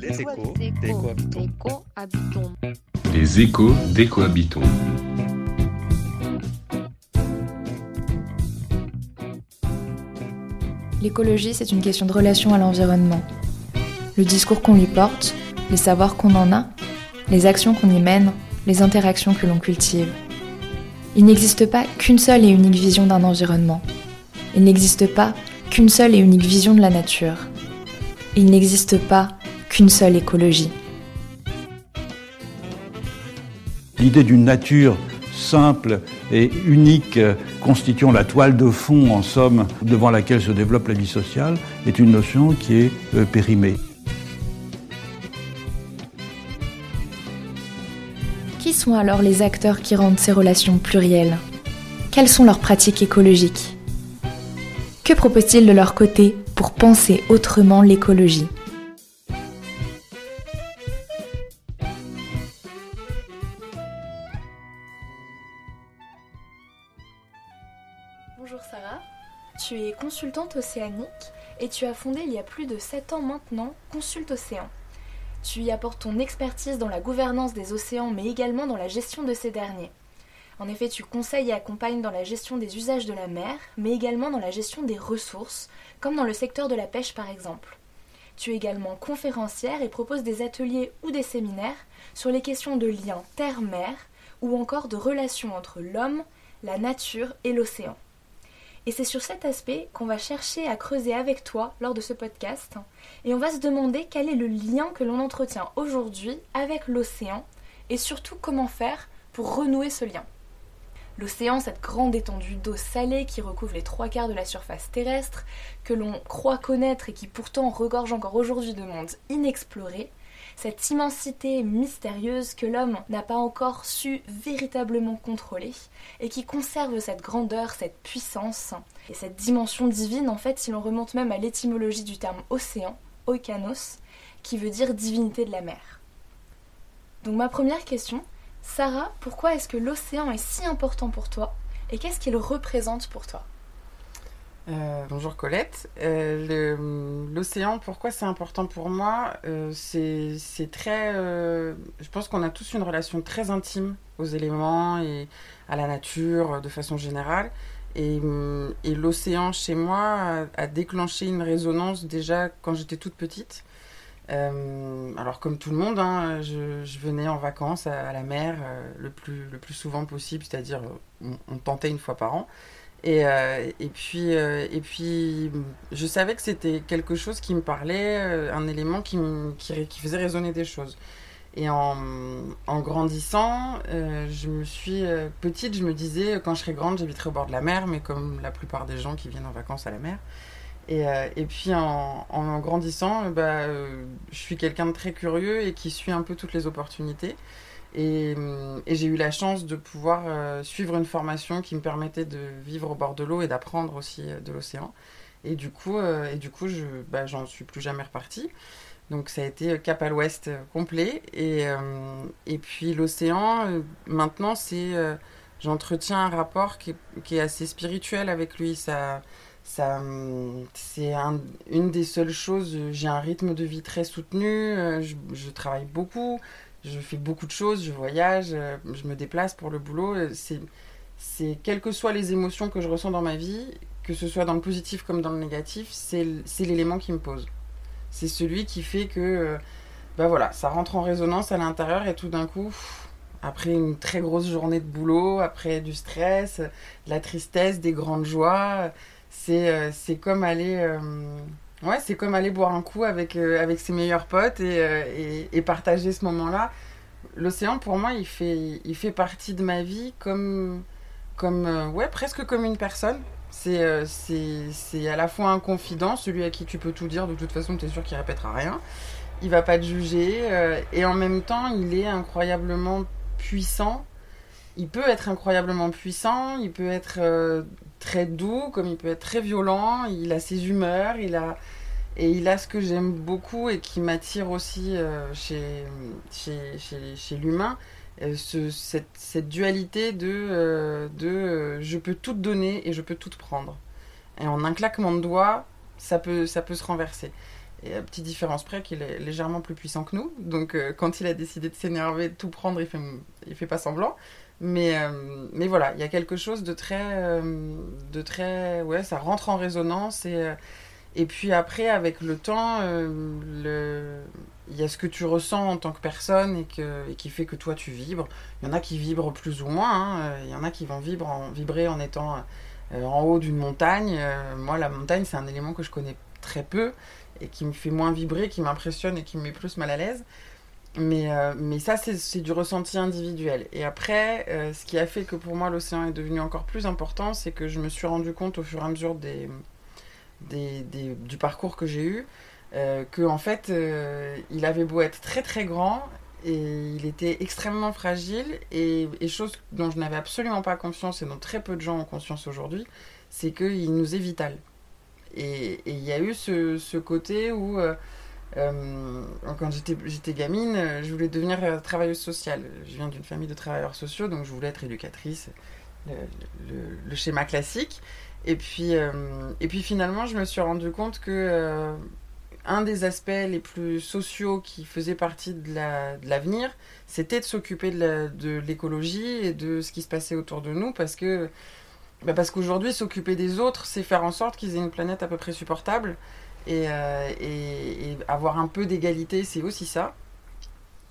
Les échos des cohabitants. Les échos des cohabitants. L'écologie, c'est une question de relation à l'environnement. Le discours qu'on lui porte, les savoirs qu'on en a, les actions qu'on y mène, les interactions que l'on cultive. Il n'existe pas qu'une seule et unique vision d'un environnement. Il n'existe pas qu'une seule et unique vision de la nature. Il n'existe pas qu'une seule écologie. L'idée d'une nature simple et unique, constituant la toile de fond, en somme, devant laquelle se développe la vie sociale, est une notion qui est euh, périmée. Qui sont alors les acteurs qui rendent ces relations plurielles? Quelles sont leurs pratiques écologiques? Que proposent-ils de leur côté pour penser autrement l'écologie? Tu es consultante océanique et tu as fondé il y a plus de 7 ans maintenant Consulte Océan. Tu y apportes ton expertise dans la gouvernance des océans mais également dans la gestion de ces derniers. En effet, tu conseilles et accompagnes dans la gestion des usages de la mer, mais également dans la gestion des ressources, comme dans le secteur de la pêche par exemple. Tu es également conférencière et proposes des ateliers ou des séminaires sur les questions de lien terre-mer ou encore de relations entre l'homme, la nature et l'océan. Et c'est sur cet aspect qu'on va chercher à creuser avec toi lors de ce podcast. Et on va se demander quel est le lien que l'on entretient aujourd'hui avec l'océan et surtout comment faire pour renouer ce lien. L'océan, cette grande étendue d'eau salée qui recouvre les trois quarts de la surface terrestre, que l'on croit connaître et qui pourtant regorge encore aujourd'hui de mondes inexplorés, cette immensité mystérieuse que l'homme n'a pas encore su véritablement contrôler et qui conserve cette grandeur, cette puissance et cette dimension divine en fait si l'on remonte même à l'étymologie du terme océan, oikanos, qui veut dire divinité de la mer. Donc ma première question, Sarah, pourquoi est-ce que l'océan est si important pour toi et qu'est-ce qu'il représente pour toi? Euh, bonjour Colette. Euh, L'océan, pourquoi c'est important pour moi euh, C'est très. Je pense qu'on a tous une relation très intime aux éléments et à la nature de façon générale. Et, et l'océan chez moi a, déclenché une résonance déjà quand j'étais toute petite. alors comme tout le monde, hein, je, venais en vacances à, la mer le, plus, le plus souvent possible, c'est-à-dire on tentait une fois par an. Et, euh, et, puis, euh, et puis, je savais que c'était quelque chose qui me parlait, euh, un élément qui, qui, faisait résonner des choses. Et en, grandissant, je me suis petite, je me disais, quand je serai grande, j'habiterai au bord de la mer, mais comme la plupart des gens qui viennent en vacances à la mer. Et, et puis en, en grandissant, bah, je suis quelqu'un de très curieux et qui suit un peu toutes les opportunités. Et, et j'ai eu la chance de pouvoir euh, suivre une formation qui me permettait de vivre au bord de l'eau et d'apprendre aussi euh, de l'océan. Et du coup, euh, et du coup bah, j'en suis plus jamais repartie. Donc ça a été cap à l'ouest complet. Et, et puis l'océan, maintenant, c'est, j'entretiens un rapport qui est, assez spirituel avec lui. Ça, ça, c'est un, une des seules choses. J'ai un rythme de vie très soutenu. Je travaille beaucoup je fais beaucoup de choses, je voyage, euh, je me déplace pour le boulot. Euh, c'est, c'est quelles que soient les émotions que je ressens dans ma vie, que ce soit dans le positif comme dans le négatif, c'est, c'est l'élément qui me pose. C'est celui qui fait que, ben voilà, ça rentre en résonance à l'intérieur et tout d'un coup, après une très grosse journée de boulot, après du stress, de la tristesse, des grandes joies, c'est, c'est comme aller Ouais, c'est comme aller boire un coup avec, euh, avec ses meilleurs potes et, euh, et, et partager ce moment-là. L'océan, pour moi, il fait, il fait partie de ma vie comme, comme euh, ouais, presque comme une personne. C'est c'est à la fois un confident, celui à qui tu peux tout dire, de toute façon, tu es sûr qu'il répétera rien. Il va pas te juger. Et en même temps, il est incroyablement puissant. Il peut être incroyablement puissant, il peut être très doux, comme il peut être très violent. Il a ses humeurs, il a et il a ce que j'aime beaucoup et qui m'attire aussi euh, chez, chez, chez, chez l'humain, euh, ce, cette, dualité de, euh, de euh, je peux tout donner et je peux tout prendre. Et en un claquement de doigts, ça peut, ça peut se renverser. Et à petite différence près qu'il est légèrement plus puissant que nous. Donc euh, quand il a décidé de s'énerver, de tout prendre, il fait, il fait pas semblant. Mais, euh, mais voilà, il y a quelque chose de très, euh, de très... Ouais, ça rentre en résonance. Et, euh, et puis après, avec le temps, il y a ce que tu ressens en tant que personne et, que, qui fait que toi, tu vibres. Il y en a qui vibrent plus ou moins. hein. Il y en a qui vont vibrer en, étant en haut d'une montagne. Moi, la montagne, c'est un élément que je connais très peu et qui me fait moins vibrer, qui m'impressionne et qui me met plus mal à l'aise. Mais, euh, mais ça, c'est du ressenti individuel. Et après, euh, ce qui a fait que pour moi, l'océan est devenu encore plus important, c'est que je me suis rendu compte au fur et à mesure des, des, des- du parcours que j'ai eu, euh, que en fait, euh, il avait beau être très très grand, et il était extrêmement fragile, et, et chose dont je n'avais absolument pas conscience, et dont très peu de gens ont conscience aujourd'hui, c'est qu'il nous est vital. Et et il y a eu ce, ce côté où... euh, quand j'étais gamine, euh, je voulais devenir travailleuse sociale. Je viens d'une famille de travailleurs sociaux, donc je voulais être éducatrice, le, schéma classique. Et puis, euh, et puis finalement, je me suis rendu compte que un des aspects les plus sociaux qui faisait partie de la- de l'avenir, c'était de s'occuper de l'écologie et de ce qui se passait autour de nous, parce que bah parce qu'aujourd'hui, s'occuper des autres, c'est faire en sorte qu'ils aient une planète à peu près supportable. Et, euh, et- avoir un peu d'égalité, c'est aussi ça.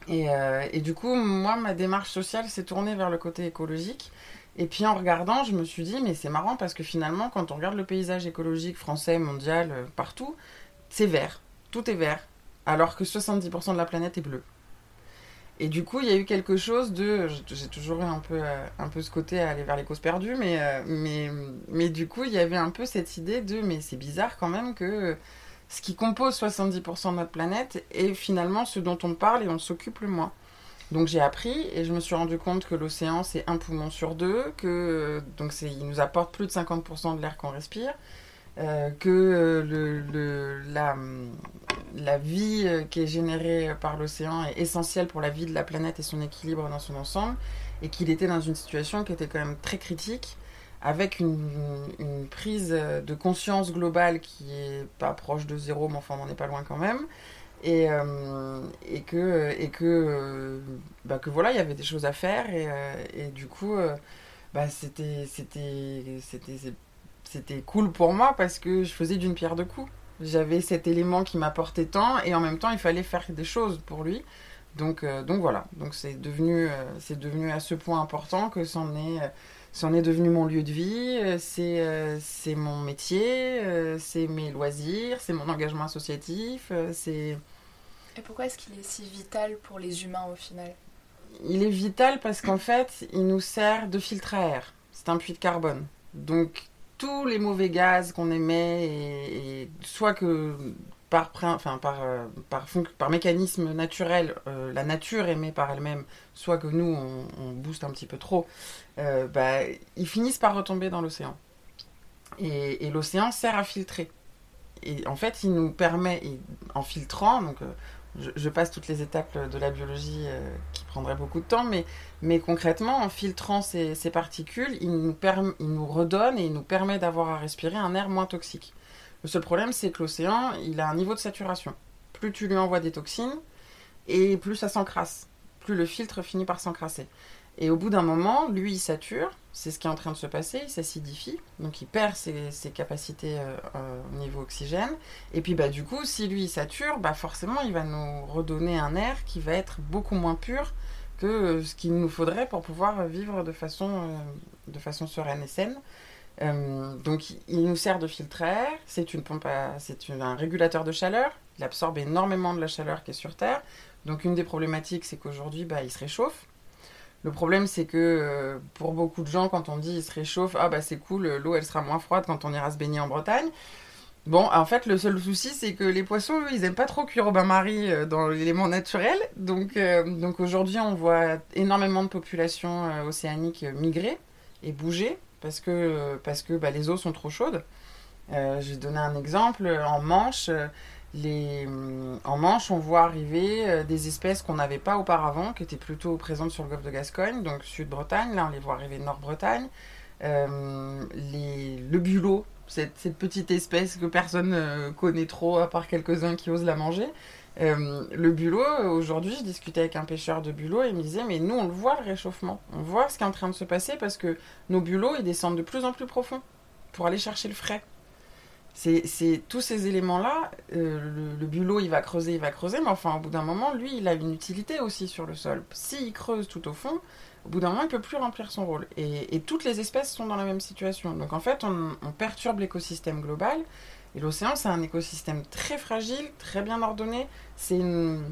Et, euh, et du coup, moi, ma démarche sociale s'est tournée vers le côté écologique. Et puis en regardant, je me suis dit, mais c'est marrant parce que finalement, quand on regarde le paysage écologique français, mondial, euh, partout, c'est vert. Tout est vert. Alors que 70% de la planète est bleue. Et du coup, il y a eu quelque chose de. J'ai toujours eu un peu, un peu ce côté à aller vers les causes perdues, mais, mais, mais du coup, il y avait un peu cette idée de. Mais c'est bizarre quand même que ce qui compose 70% de notre planète est finalement ce dont on parle et on s'occupe le moins. Donc j'ai appris et je me suis rendu compte que l'océan c'est un poumon sur deux, que donc il nous apporte plus de 50% de l'air qu'on respire, euh, que euh, le, le- la, la vie euh, qui est générée par l'océan est essentielle pour la vie de la planète et son équilibre dans son ensemble, et qu'il était dans une situation qui était quand même très critique, avec une, prise de conscience globale qui est pas proche de zéro, mais enfin on n'en est pas loin quand même. Et, euh, et que, et que, euh, bah, que voilà, il y avait des choses à faire, et, euh, et du coup, bah, c'était, c'était, c'était, c'était cool pour moi parce que je faisais d'une pierre deux coups. J'avais cet élément qui m'apportait tant, et en même temps, il fallait faire des choses pour lui. Donc, donc voilà, donc c'est devenu, c'est devenu à ce point important que c'en est, c'en est devenu mon lieu de vie, euh, c'est, euh, mon métier, euh, c'est mes loisirs, c'est mon engagement associatif, euh, c'est... Et pourquoi est-ce qu'il est si vital pour les humains au final? Il est vital parce qu'en fait, il nous sert de filtre à air. C'est un puits de carbone. Donc, tous les mauvais gaz qu'on émet, et, et soit que par, prin- enfin, par, par, fonc- par mécanisme naturel, la nature émet par elle-même, soit que nous, on, on booste un petit peu trop, euh, bah, ils finissent par retomber dans l'océan. Et, l'océan sert à filtrer. Et en fait, il nous permet, et en filtrant, donc euh, je, passe toutes les étapes de la biologie euh, qui prendraient beaucoup de temps, mais, concrètement, en filtrant ces, particules, il nous, il nous redonne et il nous permet d'avoir à respirer un air moins toxique. Le seul problème, c'est que l'océan, il a un niveau de saturation. Plus tu lui envoies des toxines, et plus ça s'encrasse. Plus le filtre finit par s'encrasser. Et au bout d'un moment, lui, il sature. C'est ce qui est en train de se passer. Il s'acidifie. Donc, il perd ses, capacités euh, euh, au niveau oxygène. Et puis, bah, du coup, si lui, il sature, bah, forcément, il va nous redonner un air qui va être beaucoup moins pur que euh, ce qu'il nous faudrait pour pouvoir vivre de façon, de façon sereine et saine. Donc, il nous sert de filtre à air. C'est une pompe, c'est un régulateur de chaleur. Il absorbe énormément de la chaleur qui est sur Terre. Donc, une des problématiques, c'est qu'aujourd'hui, bah, il se réchauffe. Le problème, c'est que euh, pour beaucoup de gens, quand on dit il se réchauffe, ah bah c'est cool, l'eau elle sera moins froide quand on ira se baigner en Bretagne. Bon, en fait, le seul souci, c'est que les poissons, eux, ils aiment pas trop cuire au bain-marie euh, dans l'élément naturel. Donc, euh, donc aujourd'hui, on voit énormément de populations océaniques migrer et bouger parce que, parce que bah, les eaux sont trop chaudes. Je vais donner un exemple. En Manche, les, hum, en Manche, on voit arriver euh, des espèces qu'on n'avait pas auparavant, qui étaient plutôt présentes sur le golfe de Gascogne, donc Sud-Bretagne. Là, on les voit arriver Nord-Bretagne. Euh, le bulot, cette, petite espèce que personne ne connaît trop, à part quelques-uns qui osent la manger. Euh, le bulot, aujourd'hui, je discutais avec un pêcheur de bulot et il me disait, mais nous, on le voit, le réchauffement. On voit ce qui est en train de se passer parce que nos bulots, ils descendent de plus en plus profond pour aller chercher le frais. C'est tous ces éléments-là, euh, le, bulot, il va creuser, il va creuser, mais enfin, au bout d'un moment, lui, il a une utilité aussi sur le sol. S'il creuse tout au fond, au bout d'un moment, il ne peut plus remplir son rôle. Et, toutes les espèces sont dans la même situation. Donc en fait, on, perturbe l'écosystème global. Et l'océan, c'est un écosystème très fragile, très bien ordonné. C'est une...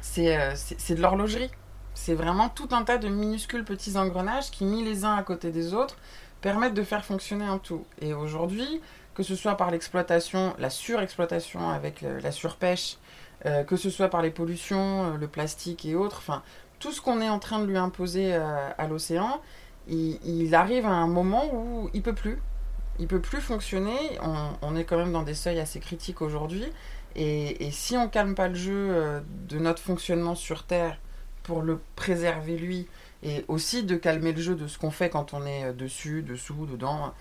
c'est euh, de l'horlogerie. C'est vraiment tout un tas de minuscules petits engrenages qui, mis les uns à côté des autres, permettent de faire fonctionner un tout. Et aujourd'hui, que ce soit par l'exploitation, la surexploitation avec le, la surpêche, euh, que ce soit par les pollutions, euh, le plastique et autres, enfin, tout ce qu'on est en train de lui imposer euh, à l'océan, il, arrive à un moment où il peut plus. Il peut plus fonctionner. On, est quand même dans des seuils assez critiques aujourd'hui. Et, et, si on calme pas le jeu euh, de notre fonctionnement sur Terre pour le préserver lui, et aussi de calmer le jeu de ce qu'on fait quand on est dessus, dessous, dedans,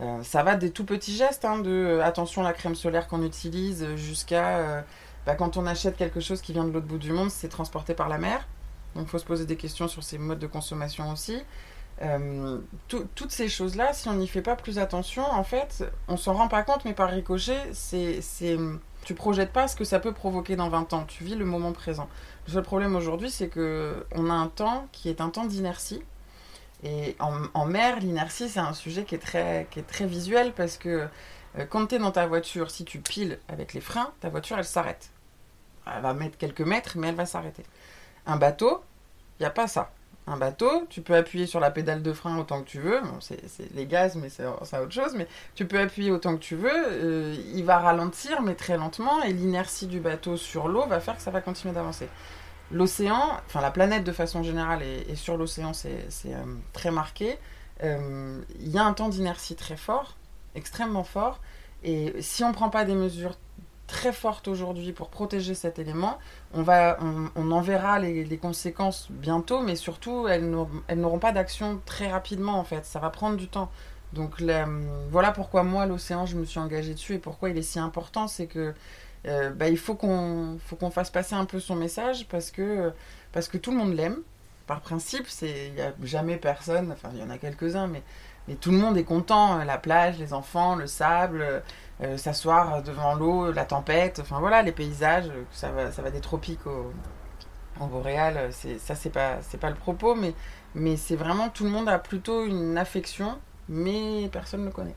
euh, ça va des tout petits gestes, hein, de euh, attention la crème solaire qu'on utilise, jusqu'à euh, bah, quand on achète quelque chose qui vient de l'autre bout du monde, c'est transporté par la mer. Donc il faut se poser des questions sur ces modes de consommation aussi. Toutes ces choses-là, si on n'y fait pas plus attention, en fait, on s'en rend pas compte, mais par ricochet, c'est, tu projettes pas ce que ça peut provoquer dans 20 ans. Tu vis le moment présent. Le seul problème aujourd'hui, c'est que on a un temps qui est un temps d'inertie. Et en, mer, l'inertie, c'est un sujet qui est très, qui est très visuel parce que euh, quand tu es dans ta voiture, si tu piles avec les freins, ta voiture, elle s'arrête. Elle va mettre quelques mètres, mais elle va s'arrêter. Un bateau, il n'y a pas ça. Un bateau, tu peux appuyer sur la pédale de frein autant que tu veux. C'est les gaz, mais c'est autre chose. Mais tu peux appuyer autant que tu veux. Euh, il va ralentir, mais très lentement. Et l'inertie du bateau sur l'eau va faire que ça va continuer d'avancer. L'océan, enfin la planète de façon générale, et, sur l'océan, c'est euh, très marqué. Euh, il y a un temps d'inertie très fort, extrêmement fort. Et si on ne prend pas des mesures très fortes aujourd'hui pour protéger cet élément, on, va, on, en verra les, conséquences bientôt, mais surtout, elles n'auront pas d'action très rapidement, en fait. Ça va prendre du temps. Donc là, voilà pourquoi moi, l'océan, je me suis engagée dessus et pourquoi il est si important, c'est que euh, bah, il faut qu'on fasse passer un peu son message parce que, tout le monde l'aime. Par principe, il n'y a jamais personne, enfin il y en a quelques-uns, mais, tout le monde est content. La plage, les enfants, le sable, euh, s'asseoir devant l'eau, la tempête, enfin voilà, les paysages, ça va, des tropiques au, en boréal, ça c'est pas, le propos, mais c'est vraiment tout le monde a plutôt une affection, mais personne ne le connaît.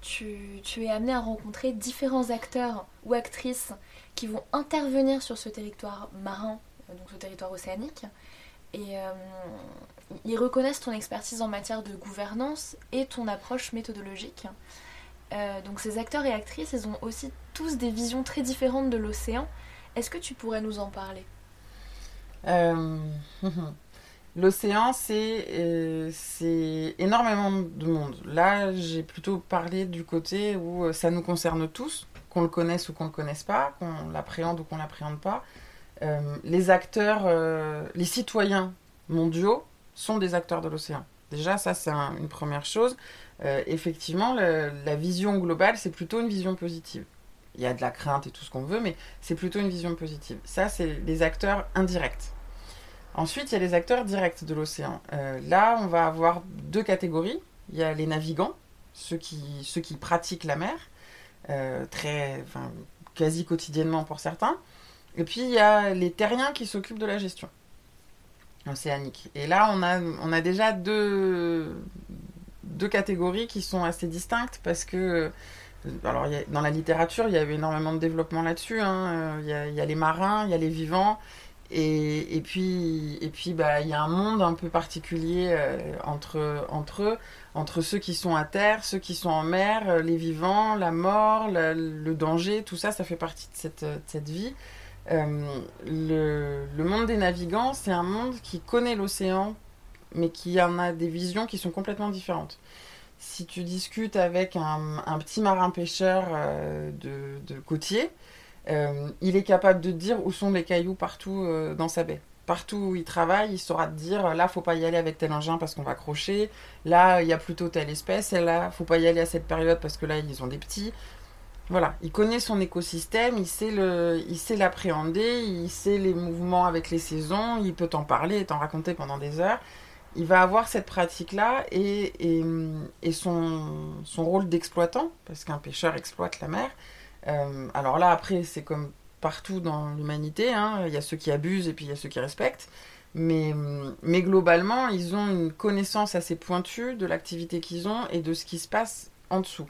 Tu, es amené à rencontrer différents acteurs ou actrices qui vont intervenir sur ce territoire marin, donc ce territoire océanique, et euh, ils reconnaissent ton expertise en matière de gouvernance et ton approche méthodologique. Euh, donc ces acteurs et actrices, ils ont aussi tous des visions très différentes de l'océan. Est-ce que tu pourrais nous en parler? Euh... L'océan, c'est euh, énormément de monde. Là, j'ai plutôt parlé du côté où euh, ça nous concerne tous, qu'on le connaisse ou qu'on ne le connaisse pas, qu'on l'appréhende ou qu'on ne l'appréhende pas. Euh, les acteurs, euh, les citoyens mondiaux sont des acteurs de l'océan. Déjà, ça, c'est un, une première chose. Effectivement, la vision globale, c'est plutôt une vision positive. Il y a de la crainte et tout ce qu'on veut, mais c'est plutôt une vision positive. Ça, c'est les acteurs indirects. Ensuite, il y a les acteurs directs de l'océan. Euh, là, on va avoir deux catégories. Il y a les navigants, ceux qui, pratiquent la mer, euh, très, quasi quotidiennement pour certains. Et puis, il y a les terriens qui s'occupent de la gestion océanique. Et là, on a, on a déjà deux, catégories qui sont assez distinctes parce que alors, y a, dans la littérature, il y a eu énormément de développement là-dessus. Hein. Il y a les marins, il y a les vivants, et, puis, et puis, bah, il y a un monde un peu particulier euh, entre, eux, entre ceux qui sont à terre, ceux qui sont en mer, euh, les vivants, la mort, le danger, tout ça, ça fait partie de cette, cette vie. Euh, le, monde des navigants, c'est un monde qui connaît l'océan, mais qui en a des visions qui sont complètement différentes. si tu discutes avec un, petit marin pêcheur euh, de, de, côtier, euh, il est capable de dire où sont les cailloux partout euh, dans sa baie. Partout où il travaille, il saura te dire là, faut pas y aller avec tel engin parce qu'on va accrocher. Là, il y a plutôt telle espèce. Et là, faut pas y aller à cette période parce que là, ils ont des petits. Voilà, il connaît son écosystème, il sait il l'appréhender, il sait les mouvements avec les saisons, il peut t'en parler et t'en raconter pendant des heures. Il va avoir cette pratique-là et, et, et son, son rôle d'exploitant, parce qu'un pêcheur exploite la mer. Euh, alors là, après, c'est comme partout dans l'humanité, hein, il y a ceux qui abusent et puis il y a ceux qui respectent. Mais, mais globalement, ils ont une connaissance assez pointue de l'activité qu'ils ont et de ce qui se passe en dessous.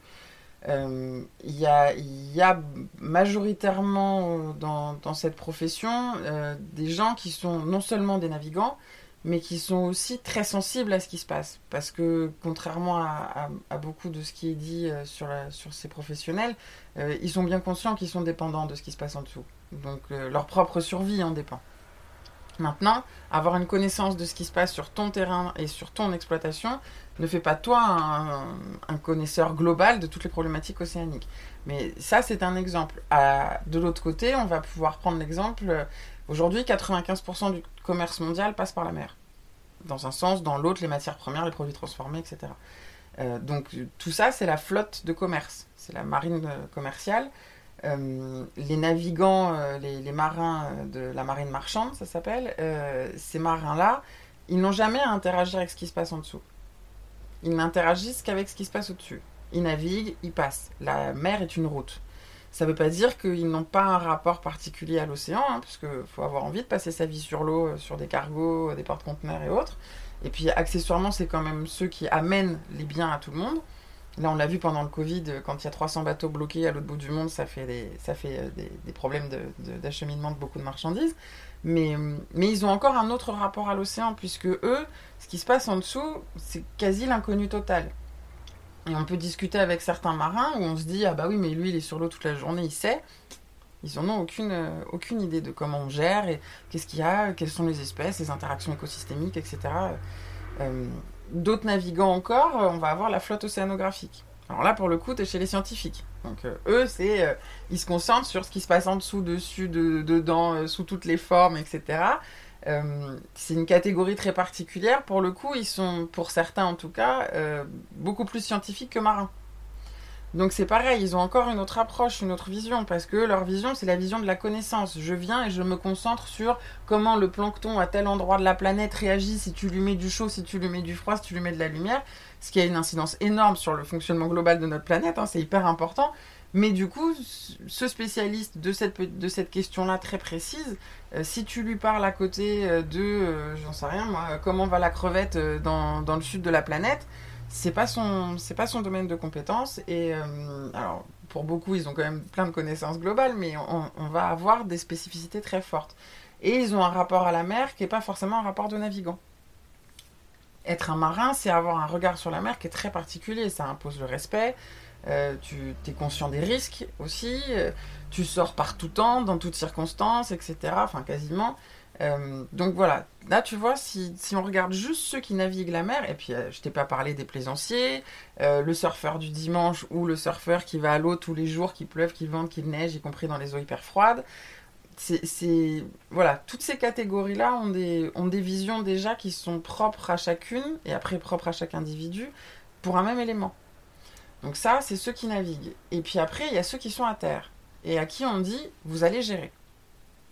Euh, il y, a, majoritairement dans, cette profession euh, des gens qui sont non seulement des navigants, mais qui sont aussi très sensibles à ce qui se passe. Parce que contrairement à, beaucoup de ce qui est dit euh, sur, sur ces professionnels, euh, ils sont bien conscients qu'ils sont dépendants de ce qui se passe en dessous. Donc euh, leur propre survie en dépend. Maintenant, avoir une connaissance de ce qui se passe sur ton terrain et sur ton exploitation ne fait pas toi un, connaisseur global de toutes les problématiques océaniques. Mais ça, c'est un exemple. De l'autre côté, on va pouvoir prendre l'exemple. Aujourd'hui, 95% du commerce mondial passe par la mer. Dans un sens, dans l'autre, les matières premières, les produits transformés, etc. Euh, donc tout ça, c'est la flotte de commerce. C'est la marine commerciale. Euh, les navigants, euh, les, marins de la marine marchande, ça s'appelle, euh, ces marins-là, ils n'ont jamais à interagir avec ce qui se passe en dessous. Ils n'interagissent qu'avec ce qui se passe au-dessus. Ils naviguent, ils passent. La mer est une route. Ça ne veut pas dire qu'ils n'ont pas un rapport particulier à l'océan, hein, parce faut avoir envie de passer sa vie sur l'eau, sur des cargos, des porte-conteneurs et autres. Et puis accessoirement, c'est quand même ceux qui amènent les biens à tout le monde. Là, on l'a vu pendant le Covid, quand il y a 300 bateaux bloqués à l'autre bout du monde, ça fait des, ça fait des, problèmes d'acheminement de, de, de, beaucoup de marchandises. Mais, mais ils ont encore un autre rapport à l'océan, puisque eux, ce qui se passe en dessous, c'est quasi l'inconnu total. Et on peut discuter avec certains marins où on se dit Ah bah oui, mais lui, il est sur l'eau toute la journée, il sait. Ils n'en ont aucune, euh, aucune idée de comment on gère et qu'est-ce qu'il y a, quelles sont les espèces, les interactions écosystémiques, etc. Euh, D'autres navigants encore, on va avoir la flotte océanographique. Alors là, pour le coup, tu es chez les scientifiques. Donc euh, eux, c'est euh, ils se concentrent sur ce qui se passe en dessous, dessus, de, dedans, euh, sous toutes les formes, etc. Euh, c'est une catégorie très particulière. Pour le coup, ils sont, pour certains en tout cas, euh, beaucoup plus scientifiques que marins. Donc c'est pareil, ils ont encore une autre approche, une autre vision, parce que leur vision, c'est la vision de la connaissance. Je viens et je me concentre sur comment le plancton à tel endroit de la planète réagit si tu lui mets du chaud, si tu lui mets du froid, si tu lui mets de la lumière, ce qui a une incidence énorme sur le fonctionnement global de notre planète, hein, c'est hyper important. Mais du coup, ce spécialiste de cette, de cette question-là très précise, euh, si tu lui parles à côté de, euh, j'en sais rien moi, comment va la crevette dans, dans le sud de la planète, c'est pas son pas son domaine de compétence et euh, alors pour beaucoup ils ont quand même plein de connaissances globales mais on, on, va avoir des spécificités très fortes. Et ils ont un rapport à la mer qui est pas forcément un rapport de navigant. Être un marin c'est avoir un regard sur la mer qui est très particulier ça impose le respect euh, tu es conscient des risques aussi euh, tu sors par tout temps dans toutes circonstances etc enfin quasiment euh, donc voilà, là tu vois, si, on regarde juste ceux qui naviguent la mer, et puis je t'ai pas parlé des plaisanciers, le surfeur du dimanche ou le surfeur qui va à l'eau tous les jours, qu'il pleuve, qu'il vente, qu'il neige, y compris dans les eaux hyper froides, voilà, toutes ces catégories-là ont des, ont des visions déjà qui sont propres à chacune et après propres à chaque individu pour un même élément. Donc ça, c'est ceux qui naviguent. Et puis après, il y a ceux qui sont à terre et à qui on dit vous allez gérer.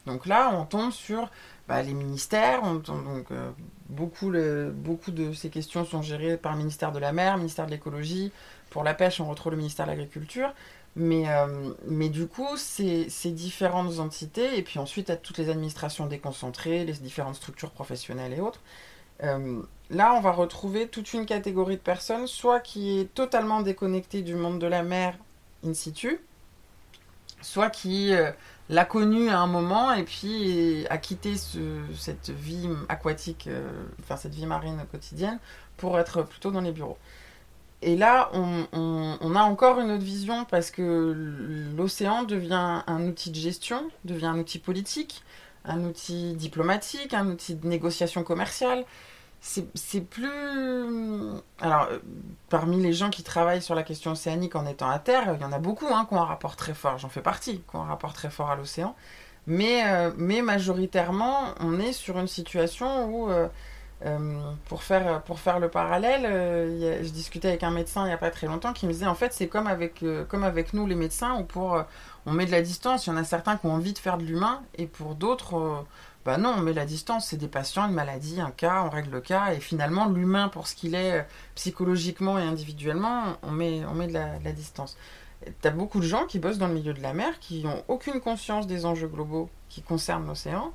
Donc là, on tombe sur bah, les ministères. On, donc, euh, beaucoup, de ces questions sont gérées par le ministère de la Mer, le ministère de l'Écologie. Pour la pêche, on retrouve le ministère de l'Agriculture. Mais, euh, du coup, ces, ces, différentes entités, et puis ensuite, à toutes les administrations déconcentrées, les différentes structures professionnelles et autres, euh, là, on va retrouver toute une catégorie de personnes, soit qui est totalement déconnectée du monde de la mer in situ, soit qui euh, l'a connu à un moment et puis a quitté ce, cette vie aquatique, euh, enfin cette vie marine quotidienne, pour être plutôt dans les bureaux. Et là, on, a encore une autre vision parce que l'océan devient un outil de gestion, devient un outil politique, un outil diplomatique, un outil de négociation commerciale. C'est plus. Alors, euh, parmi les gens qui travaillent sur la question océanique en étant à terre, il y en a beaucoup hein, qui ont un rapport très fort, j'en fais partie, qui ont un rapport très fort à l'océan. Mais, euh, mais majoritairement, on est sur une situation où, euh, pour, faire, pour faire le parallèle, je discutais avec un médecin il n'y a pas très longtemps qui me disait en fait, c'est comme, avec comme avec nous les médecins, où pour, on met de la distance, il y en a certains qui ont envie de faire de l'humain, et pour d'autres bah non, on met la distance, c'est des patients, une maladie, un cas, on règle le cas, et finalement l'humain pour ce qu'il est euh, psychologiquement et individuellement, on met, on met de, la, de la distance. T'as beaucoup de gens qui bossent dans le milieu de la mer, qui n'ont aucune conscience des enjeux globaux qui concernent l'océan,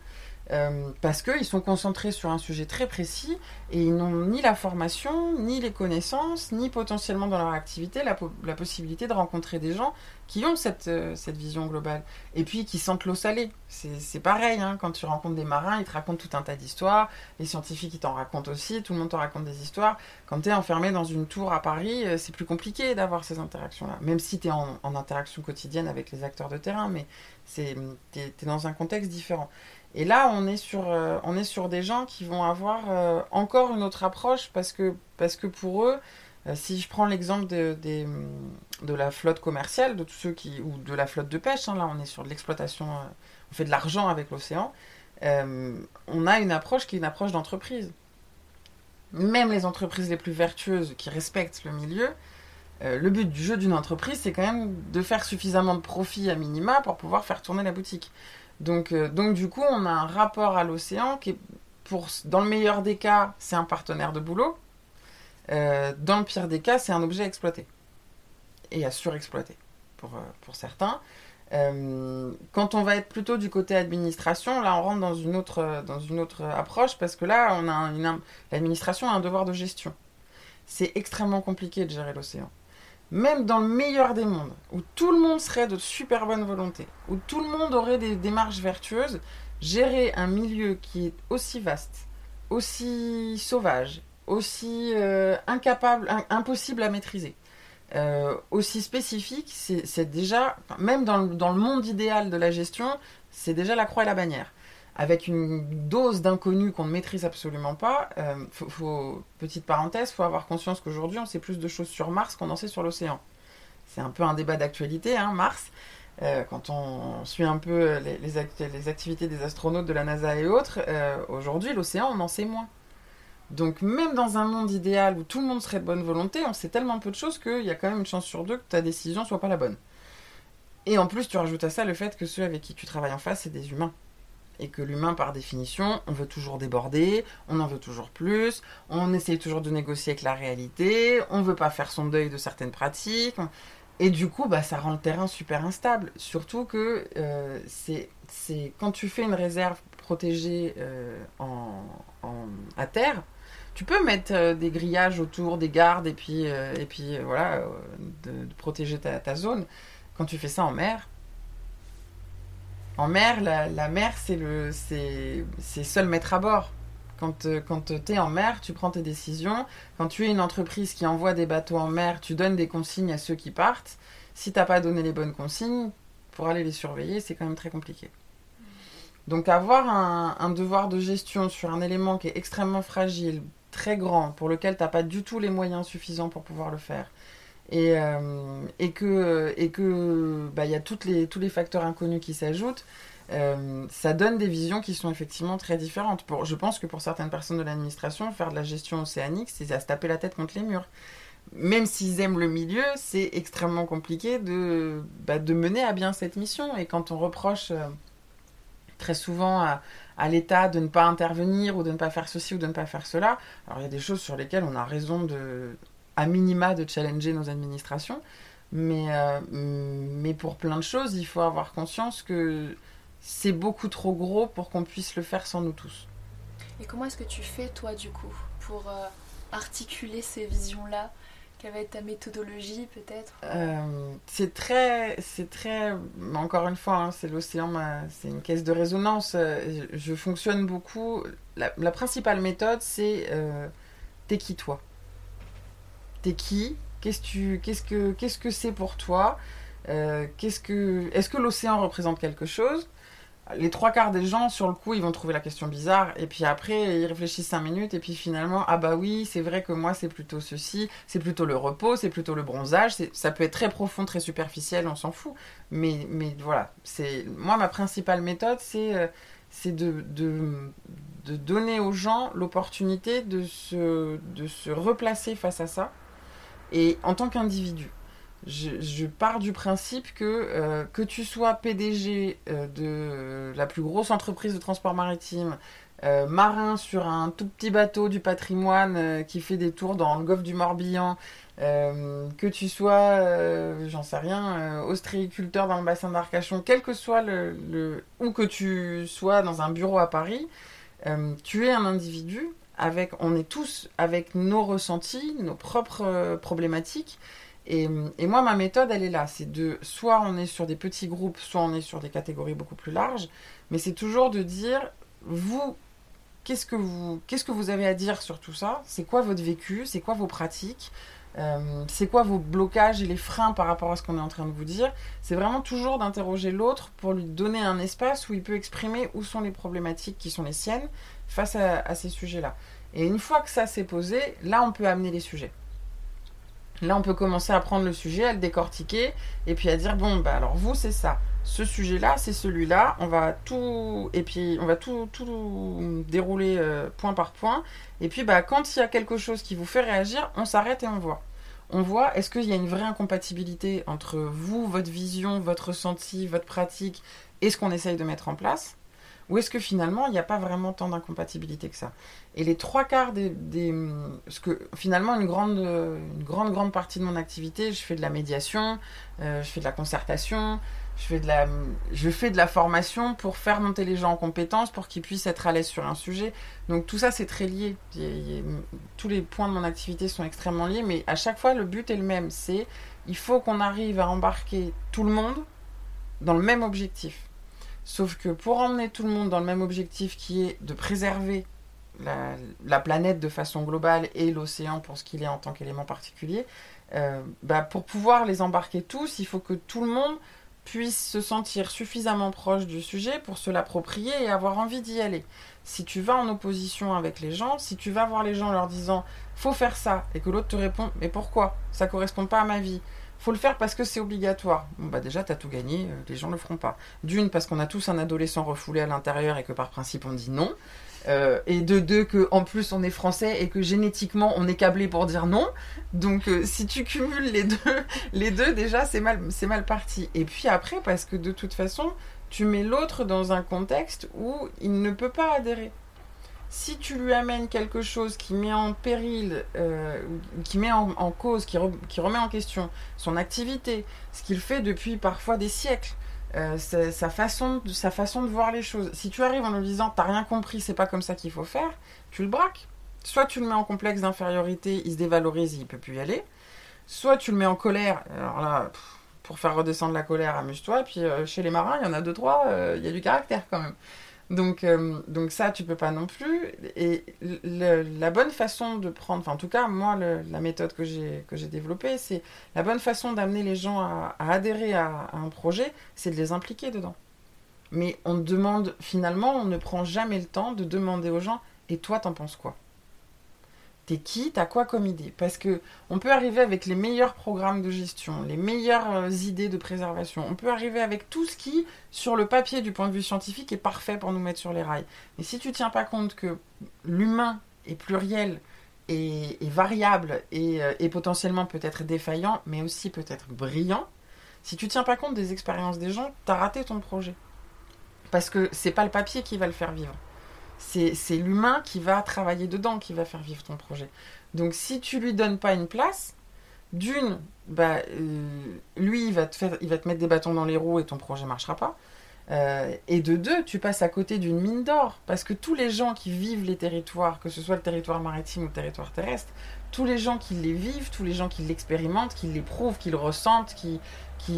euh, parce qu'ils sont concentrés sur un sujet très précis et ils n'ont ni la formation, ni les connaissances, ni potentiellement dans leur activité la, possibilité de rencontrer des gens qui ont cette, euh, cette vision globale. Et puis qui sentent l'eau salée. C'est pareil, hein, quand tu rencontres des marins, ils te racontent tout un tas d'histoires, les scientifiques ils t'en racontent aussi, tout le monde t'en raconte des histoires. Quand tu es enfermé dans une tour à Paris, euh, c'est plus compliqué d'avoir ces interactions-là, même si tu es en, en, interaction quotidienne avec les acteurs de terrain, mais tu es, es dans un contexte différent. Et là, on est sur, euh, on est sur des gens qui vont avoir euh, encore une autre approche parce que, parce pour eux, euh, si je prends l'exemple de, de, la flotte commerciale, de tous ceux qui, ou de la flotte de pêche, hein, là on est sur de l'exploitation, on fait de l'argent avec l'océan, on a une approche qui est une approche d'entreprise. Même les entreprises les plus vertueuses qui respectent le milieu, le but du jeu d'une entreprise, c'est quand même de faire suffisamment de profit à minima pour pouvoir faire tourner la boutique. Donc, euh, donc du coup, on a un rapport à l'océan qui dans le meilleur des cas, c'est un partenaire de boulot. Euh, dans le pire des cas, c'est un objet exploité et à surexploiter pour, euh, certains. quand on va être plutôt du côté administration, là on rentre dans une autre, dans une autre approche parce que là on a l'administration a un devoir de gestion. C'est extrêmement compliqué de gérer l'océan même dans le meilleur des mondes, où tout le monde serait de super bonne volonté, où tout le monde aurait des démarches vertueuses, gérer un milieu qui est aussi vaste, aussi sauvage, aussi euh, incapable, impossible à maîtriser, euh, aussi spécifique, c'est déjà, même dans le monde idéal de la gestion, c'est déjà la croix et la bannière avec une dose d'inconnu qu'on ne maîtrise absolument pas. Euh, faut, petite parenthèse, il faut avoir conscience qu'aujourd'hui, on sait plus de choses sur Mars qu'on en sait sur l'océan. C'est un peu un débat d'actualité, hein, Mars. Euh, quand on suit un peu les, activités des astronautes de la NASA et autres, euh, aujourd'hui, l'océan, on en sait moins. Donc même dans un monde idéal où tout le monde serait de bonne volonté, on sait tellement peu de choses qu'il y a quand même une chance sur deux que ta décision soit pas la bonne. Et en plus, tu rajoutes à ça le fait que ceux avec qui tu travailles en face, c'est des humains et que l'humain, par définition, on veut toujours déborder, on en veut toujours plus, on essaye toujours de négocier avec la réalité, on veut pas faire son deuil de certaines pratiques, et du coup, bah, ça rend le terrain super instable. Surtout que euh, c'est quand tu fais une réserve protégée euh, en, à terre, tu peux mettre euh, des grillages autour, des gardes, et puis, et puis voilà, de, protéger ta, ta zone. Quand tu fais ça en mer, en mer, la, mer, c'est le, c'est, seul maître à bord. Quand, euh, quand tu es en mer, tu prends tes décisions. Quand tu es une entreprise qui envoie des bateaux en mer, tu donnes des consignes à ceux qui partent. Si tu n'as pas donné les bonnes consignes, pour aller les surveiller, c'est quand même très compliqué. Donc avoir un, un, devoir de gestion sur un élément qui est extrêmement fragile, très grand, pour lequel tu n'as pas du tout les moyens suffisants pour pouvoir le faire, et, euh, et que et que bah y a toutes les tous les facteurs inconnus qui s'ajoutent euh, ça donne des visions qui sont effectivement très différentes. Pour, je pense que pour certaines personnes de l'administration, faire de la gestion océanique, c'est à se taper la tête contre les murs. Même s'ils aiment le milieu, c'est extrêmement compliqué de, bah, de mener à bien cette mission. Et quand on reproche euh, très souvent à l'État de ne pas intervenir ou de ne pas faire ceci ou de ne pas faire cela, alors il y a des choses sur lesquelles on a raison de, à minima de challenger nos administrations. Mais, euh, mais pour plein de choses, il faut avoir conscience que c'est beaucoup trop gros pour qu'on puisse le faire sans nous tous. Et comment est-ce que tu fais, toi, du coup, pour euh, articuler ces visions-là? Quelle va être ta méthodologie, peut-être? Euh, C'est très, c'est très, encore une fois, hein, c'est l'océan, c'est une caisse de résonance. Je, fonctionne beaucoup. La, la principale méthode, c'est t'es qui toi? T'es qui? Qu'est-ce que qu'est-ce que c'est pour toi? Euh, Qu'est-ce que est-ce que l'océan représente quelque chose? Les trois quarts des gens, sur le coup, ils vont trouver la question bizarre. Et puis après, ils réfléchissent cinq minutes. Et puis finalement, ah bah oui, c'est vrai que moi, c'est plutôt ceci. C'est plutôt le repos, c'est plutôt le bronzage. Ça peut être très profond, très superficiel, on s'en fout. Mais, mais voilà, moi, ma principale méthode, c'est euh, de, de, donner aux gens l'opportunité de se, de se replacer face à ça. Et en tant qu'individu je, pars du principe que euh, que tu sois PDG euh, de la plus grosse entreprise de transport maritime, euh, marin sur un tout petit bateau du patrimoine qui fait des tours dans le golfe du Morbihan, que tu sois, j'en sais rien, ostréiculteur dans le bassin d'Arcachon, quel que soit le, le, ou que tu sois dans un bureau à Paris, tu es un individu avec, on est tous avec nos ressentis, nos propres problématiques. Et, moi, ma méthode, elle est là. C'est de, soit on est sur des petits groupes, soit on est sur des catégories beaucoup plus larges. Mais c'est toujours de dire, vous, qu'est-ce que vous, qu'est-ce que vous avez à dire sur tout ça? C'est quoi votre vécu? C'est quoi vos pratiques? Euh, C'est quoi vos blocages et les freins par rapport à ce qu'on est en train de vous dire? C'est vraiment toujours d'interroger l'autre pour lui donner un espace où il peut exprimer où sont les problématiques qui sont les siennes face à, à ces sujets-là. Et une fois que ça s'est posé, là, on peut amener les sujets. Là, on peut commencer à prendre le sujet, à le décortiquer, et puis à dire bon, bah alors vous, c'est ça. Ce sujet-là, c'est celui-là. On va tout et puis on va tout, dérouler euh, point par point. Et puis, bah, quand il y a quelque chose qui vous fait réagir, on s'arrête et on voit. On voit est-ce qu'il y a une vraie incompatibilité entre vous, votre vision, votre ressenti, votre pratique et ce qu'on essaye de mettre en place? Ou est-ce que finalement, il n'y a pas vraiment tant d'incompatibilité que ça? Et les trois quarts des, des... Parce que finalement, une grande, une grande, grande partie de mon activité, je fais de la médiation, euh, je fais de la concertation, je fais de la, je fais de la formation pour faire monter les gens en compétences, pour qu'ils puissent être à l'aise sur un sujet. Donc tout ça, c'est très lié. tous les points de mon activité sont extrêmement liés, mais à chaque fois, le but est le même. C'est il faut qu'on arrive à embarquer tout le monde dans le même objectif. Sauf que pour emmener tout le monde dans le même objectif qui est de préserver la, planète de façon globale et l'océan pour ce qu'il est en tant qu'élément particulier, euh, bah, pour pouvoir les embarquer tous, il faut que tout le monde puisse se sentir suffisamment proche du sujet pour se l'approprier et avoir envie d'y aller. Si tu vas en opposition avec les gens, si tu vas voir les gens en leur disant faut faire ça et que l'autre te répond mais pourquoi? Ça correspond pas à ma vie faut le faire parce que c'est obligatoire. Bon, bah déjà, t'as tout gagné, euh, les gens le feront pas. D'une, parce qu'on a tous un adolescent refoulé à l'intérieur et que par principe on dit non. Euh, et de deux, que en plus on est français et que génétiquement on est câblé pour dire non. Donc euh, si tu cumules les deux, les deux déjà c'est mal, c'est mal parti. Et puis après, parce que de toute façon, tu mets l'autre dans un contexte où il ne peut pas adhérer si tu lui amènes quelque chose qui met en péril, euh, qui met en, cause, qui, remet en question son activité, ce qu'il fait depuis parfois des siècles, euh, sa, façon de, voir les choses. Si tu arrives en lui disant t'as rien compris, c'est pas comme ça qu'il faut faire, tu le braques. Soit tu le mets en complexe d'infériorité, il se dévalorise, il peut plus y aller. Soit tu le mets en colère. Alors là, pour faire redescendre la colère, amuse-toi. Et puis euh, chez les marins, il y en a deux trois, il y a du caractère quand même. Donc, euh, donc ça, tu peux pas non plus. Et la bonne façon de prendre, enfin en tout cas, moi, la méthode que j'ai que j'ai développée, c'est la bonne façon d'amener les gens à, adhérer à, un projet, c'est de les impliquer dedans. Mais on demande, finalement, on ne prend jamais le temps de demander aux gens, et toi, t'en penses quoi? T'es qui? T'as quoi comme idée? Parce que on peut arriver avec les meilleurs programmes de gestion, les meilleures euh, idées de préservation. On peut arriver avec tout ce qui, sur le papier, du point de vue scientifique, est parfait pour nous mettre sur les rails. Mais si tu tiens pas compte que l'humain est pluriel et, variable et, euh, et potentiellement peut-être défaillant, mais aussi peut-être brillant, si tu tiens pas compte des expériences des gens, t'as raté ton projet. Parce que c'est pas le papier qui va le faire vivre c'est l'humain qui va travailler dedans, qui va faire vivre ton projet. Donc si tu lui donnes pas une place, d'une, bah, euh, lui, il va, te faire, va te mettre des bâtons dans les roues et ton projet marchera pas. Euh, et de deux, tu passes à côté d'une mine d'or. Parce que tous les gens qui vivent les territoires, que ce soit le territoire maritime ou le territoire terrestre, tous les gens qui les vivent, tous les gens qui l'expérimentent, qui l'éprouvent, qui le ressentent, qui,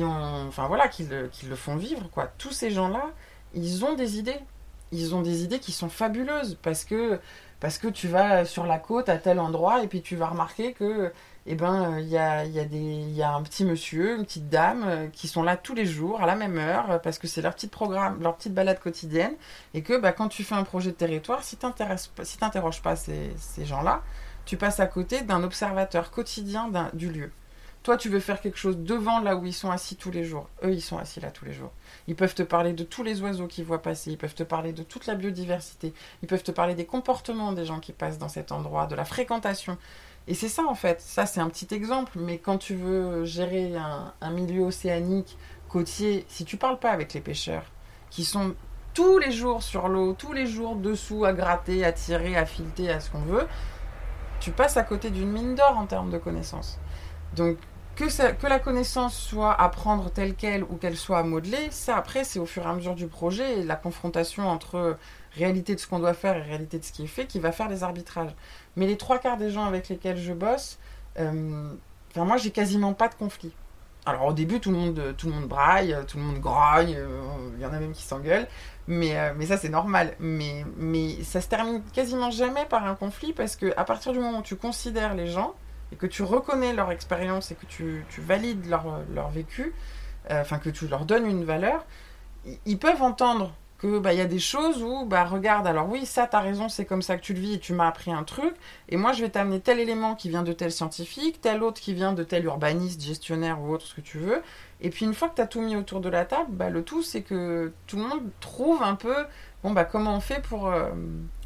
enfin voilà, qui le, qui le font vivre, quoi. Tous ces gens-là, ils ont des idées ils ont des idées qui sont fabuleuses parce que, parce que tu vas sur la côte à tel endroit et puis tu vas remarquer que eh ben il y a, y, a y a un petit monsieur, une petite dame qui sont là tous les jours à la même heure parce que c'est leur petit programme, leur petite balade quotidienne et que bah, quand tu fais un projet de territoire, si tu si n'interroges pas ces, ces gens-là, tu passes à côté d'un observateur quotidien du lieu. Toi, tu veux faire quelque chose devant là où ils sont assis tous les jours. Eux, ils sont assis là tous les jours. Ils peuvent te parler de tous les oiseaux qu'ils voient passer. Ils peuvent te parler de toute la biodiversité. Ils peuvent te parler des comportements des gens qui passent dans cet endroit, de la fréquentation. Et c'est ça, en fait. Ça, c'est un petit exemple. Mais quand tu veux gérer un, milieu océanique, côtier, si tu parles pas avec les pêcheurs, qui sont tous les jours sur l'eau, tous les jours dessous, à gratter, à tirer, à fileter, à ce qu'on veut, tu passes à côté d'une mine d'or en termes de connaissances. Donc, que, la connaissance soit à prendre telle qu'elle ou qu'elle soit à modeler, ça après c'est au fur et à mesure du projet et la confrontation entre réalité de ce qu'on doit faire et réalité de ce qui est fait qui va faire les arbitrages. Mais les trois quarts des gens avec lesquels je bosse, euh, enfin moi j'ai quasiment pas de conflit. Alors au début tout le monde, tout le monde braille, tout le monde grogne, euh, il y en a même qui s'engueulent, mais, euh, mais ça c'est normal. Mais, mais ça se termine quasiment jamais par un conflit parce que à partir du moment où tu considères les gens, et que tu reconnais leur expérience et que tu, tu valides leur, leur vécu, euh, enfin que tu leur donnes une valeur, ils peuvent entendre que bah y a des choses où bah regarde alors oui ça t'as raison c'est comme ça que tu le vis et tu m'as appris un truc et moi je vais t'amener tel élément qui vient de tel scientifique tel autre qui vient de tel urbaniste gestionnaire ou autre ce que tu veux et puis une fois que tu as tout mis autour de la table bah le tout c'est que tout le monde trouve un peu bon bah comment on fait pour euh,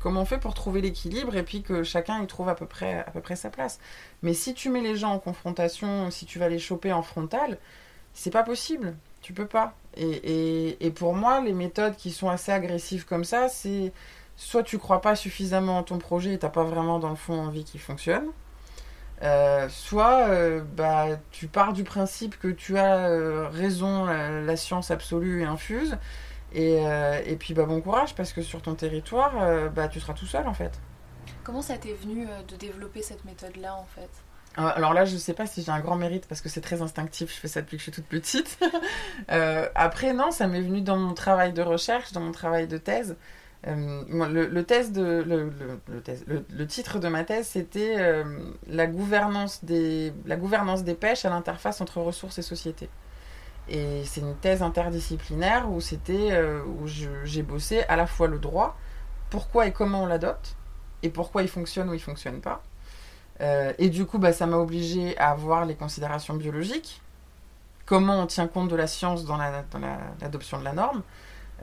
comment on fait pour trouver l'équilibre et puis que chacun y trouve à peu près sa place? Mais si tu mets les gens en confrontation si tu vas les choper en frontal c'est pas possible. Tu peux pas. Et, et, pour moi les méthodes qui sont assez agressives comme ça c'est soit tu crois pas suffisamment en ton projet et t'as pas vraiment dans le fond envie qu'il fonctionne euh, soit euh, bah, tu pars du principe que tu as raison, la, science absolue et infuse, et, euh, et, puis bah, bon courage parce que sur ton territoire, euh, bah, tu seras tout seul en fait. Comment ça t'est venu euh, de développer cette méthode-là en fait? Alors là, je sais pas si j'ai un grand mérite parce que c'est très instinctif, je fais ça depuis que je suis toute petite. après, non, ça m'est venu dans mon travail de recherche, dans mon travail de thèse. le, thèse de, le, le, le, titre de ma thèse, c'était la, gouvernance des, la gouvernance des pêches à l'interface entre ressources et société. Et c'est une thèse interdisciplinaire où c'était euh, où j'ai bossé à la fois le droit, pourquoi et comment on l'adopte, et pourquoi il fonctionne ou il fonctionne pas. Euh, et du coup, bah, ça m'a obligé à voir les considérations biologiques, comment on tient compte de la science dans l'adoption de la norme,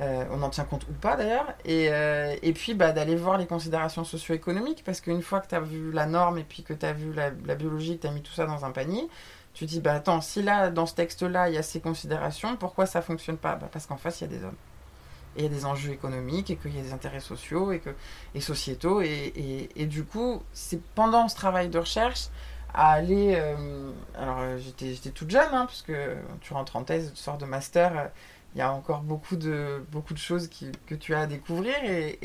euh, on en tient compte ou pas d'ailleurs, et, et, puis bah, d'aller voir les considérations socio-économiques, parce qu'une fois que tu as vu la norme et puis que tu as vu la, la biologie, que tu as mis tout ça dans un panier, tu dis, bah attends, si là, dans ce texte-là, il y a ces considérations, pourquoi ça fonctionne pas? Bah, Parce qu'en face, il y a des hommes. Et il y a des enjeux économiques, et qu'il y a des intérêts sociaux et, que, et sociétaux. Et, et, du coup, c'est pendant ce travail de recherche, à aller. Euh, alors, euh, j'étais toute jeune, hein, parce que tu rentres en thèse, tu sors de master. Euh, il y a encore beaucoup de, beaucoup de choses que tu as à découvrir. Et,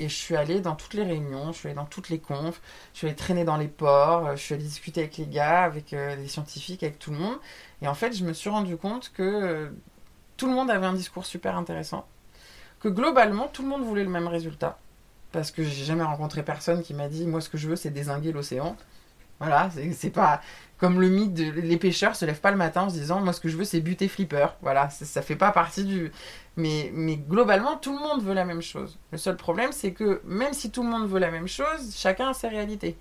je suis allée dans toutes les réunions, je suis allée dans toutes les confs, je suis allée traîner dans les ports, je suis allée discuter avec les gars, avec euh, les scientifiques, avec tout le monde. Et en fait, je me suis rendu compte que euh, tout le monde avait un discours super intéressant, que globalement, tout le monde voulait le même résultat. Parce que j'ai jamais rencontré personne qui m'a dit, moi, ce que je veux, c'est désinguer l'océan. Voilà, c'est pas comme le mythe de les pêcheurs se lèvent pas le matin en se disant moi ce que je veux c'est buter flipper. Voilà, ça, ça fait pas partie du mais mais globalement tout le monde veut la même chose. Le seul problème c'est que même si tout le monde veut la même chose, chacun a ses réalités.